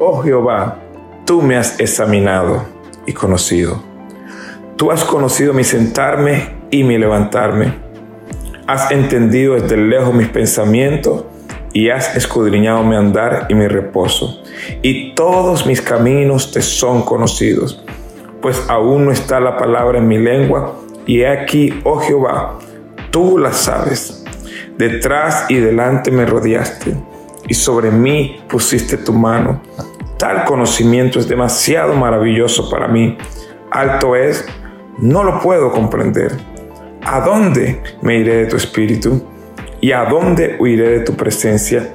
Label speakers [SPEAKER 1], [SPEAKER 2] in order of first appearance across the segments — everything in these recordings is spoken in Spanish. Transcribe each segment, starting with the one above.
[SPEAKER 1] Oh Jehová, tú me has examinado y conocido. Tú has conocido mi sentarme y mi levantarme. Has entendido desde lejos mis pensamientos y has escudriñado mi andar y mi reposo. Y todos mis caminos te son conocidos, pues aún no está la palabra en mi lengua. Y he aquí, oh Jehová, tú la sabes. Detrás y delante me rodeaste y sobre mí pusiste tu mano. Tal conocimiento es demasiado maravilloso para mí. Alto es, no lo puedo comprender. ¿A dónde me iré de tu espíritu? ¿Y a dónde huiré de tu presencia?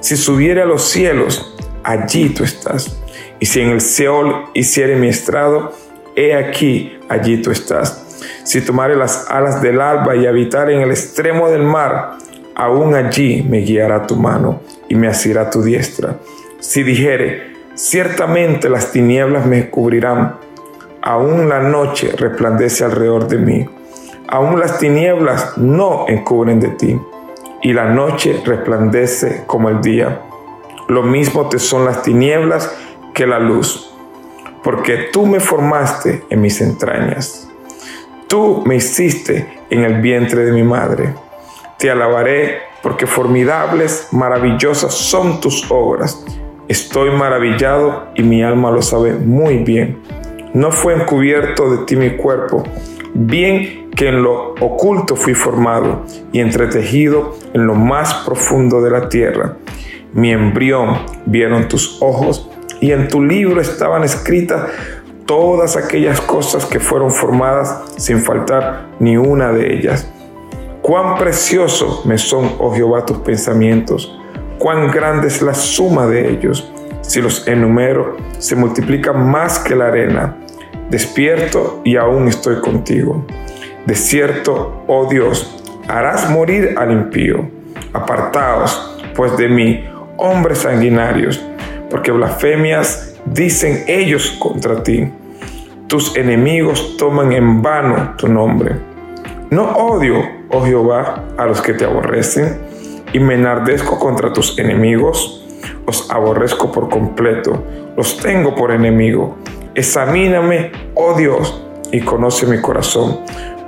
[SPEAKER 1] Si subiere a los cielos, allí tú estás. Y si en el Seol hiciere mi estrado, he aquí, allí tú estás. Si tomare las alas del alba y habitar en el extremo del mar, aún allí me guiará tu mano y me asirá tu diestra. Si dijere, ciertamente las tinieblas me cubrirán, aún la noche resplandece alrededor de mí, aún las tinieblas no encubren de ti, y la noche resplandece como el día. Lo mismo te son las tinieblas que la luz, porque tú me formaste en mis entrañas. Tú me hiciste en el vientre de mi madre. Te alabaré porque formidables, maravillosas son tus obras. Estoy maravillado y mi alma lo sabe muy bien. No fue encubierto de ti mi cuerpo, bien que en lo oculto fui formado y entretejido en lo más profundo de la tierra. Mi embrión vieron tus ojos y en tu libro estaban escritas todas aquellas cosas que fueron formadas sin faltar ni una de ellas Cuán precioso me son, oh Jehová, tus pensamientos, cuán grande es la suma de ellos. Si los enumero, se multiplican más que la arena. Despierto y aún estoy contigo. De cierto, oh Dios, harás morir al impío. Apartaos, pues de mí, hombres sanguinarios, porque blasfemias dicen ellos contra ti. Tus enemigos toman en vano tu nombre no odio, oh Jehová, a los que te aborrecen, y me enardezco contra tus enemigos. Os aborrezco por completo, los tengo por enemigo. Examíname, oh Dios, y conoce mi corazón.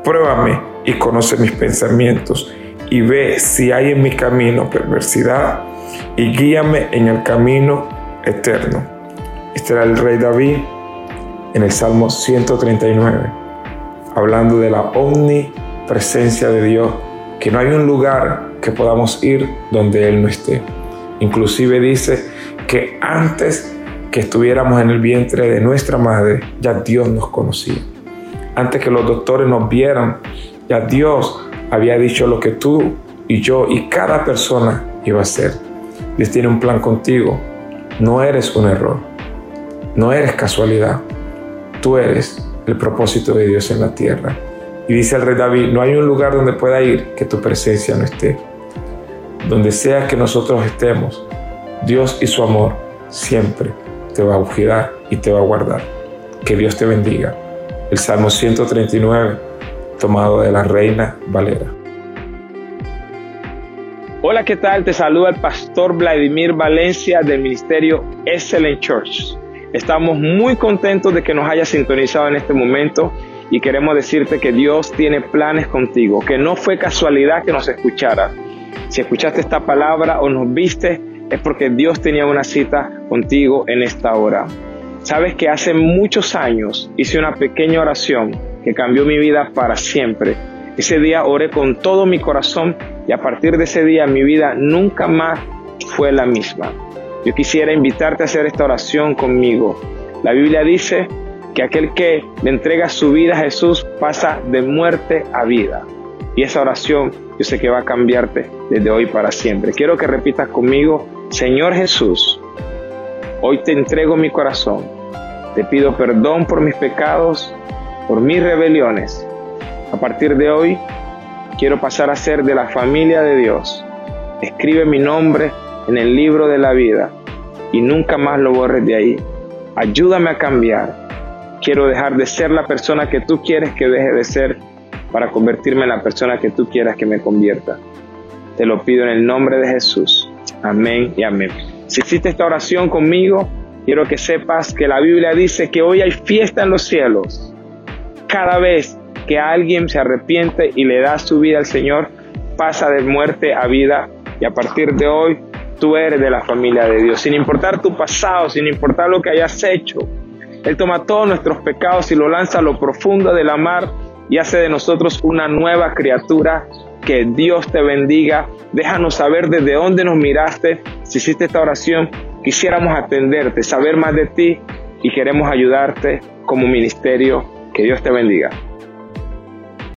[SPEAKER 1] Pruébame y conoce mis pensamientos, y ve si hay en mi camino perversidad, y guíame en el camino eterno. Este era el rey David en el Salmo 139, hablando de la omni presencia de Dios, que no hay un lugar que podamos ir donde Él no esté. Inclusive dice que antes que estuviéramos en el vientre de nuestra madre, ya Dios nos conocía. Antes que los doctores nos vieran, ya Dios había dicho lo que tú y yo y cada persona iba a hacer. Dios tiene un plan contigo. No eres un error. No eres casualidad. Tú eres el propósito de Dios en la tierra. Y dice el rey David, no hay un lugar donde pueda ir que tu presencia no esté. Donde sea que nosotros estemos, Dios y su amor siempre te va a cuidar y te va a guardar. Que Dios te bendiga. El Salmo 139, tomado de la Reina Valera.
[SPEAKER 2] Hola, ¿qué tal? Te saluda el pastor Vladimir Valencia del ministerio Excellent Church. Estamos muy contentos de que nos hayas sintonizado en este momento y queremos decirte que Dios tiene planes contigo, que no fue casualidad que nos escuchara. Si escuchaste esta palabra o nos viste, es porque Dios tenía una cita contigo en esta hora. Sabes que hace muchos años hice una pequeña oración que cambió mi vida para siempre. Ese día oré con todo mi corazón y a partir de ese día mi vida nunca más fue la misma. Yo quisiera invitarte a hacer esta oración conmigo. La Biblia dice que aquel que le entrega su vida a Jesús pasa de muerte a vida. Y esa oración yo sé que va a cambiarte desde hoy para siempre. Quiero que repitas conmigo, Señor Jesús, hoy te entrego mi corazón. Te pido perdón por mis pecados, por mis rebeliones. A partir de hoy quiero pasar a ser de la familia de Dios. Escribe mi nombre en el libro de la vida y nunca más lo borres de ahí. Ayúdame a cambiar quiero dejar de ser la persona que tú quieres que deje de ser para convertirme en la persona que tú quieras que me convierta. Te lo pido en el nombre de Jesús. Amén y amén. Si hiciste esta oración conmigo, quiero que sepas que la Biblia dice que hoy hay fiesta en los cielos. Cada vez que alguien se arrepiente y le da su vida al Señor, pasa de muerte a vida y a partir de hoy tú eres de la familia de Dios. Sin importar tu pasado, sin importar lo que hayas hecho, Él toma todos nuestros pecados y lo lanza a lo profundo de la mar y hace de nosotros una nueva criatura. Que Dios te bendiga. Déjanos saber desde dónde nos miraste. Si hiciste esta oración, quisiéramos atenderte, saber más de ti y queremos ayudarte como ministerio. Que Dios te bendiga.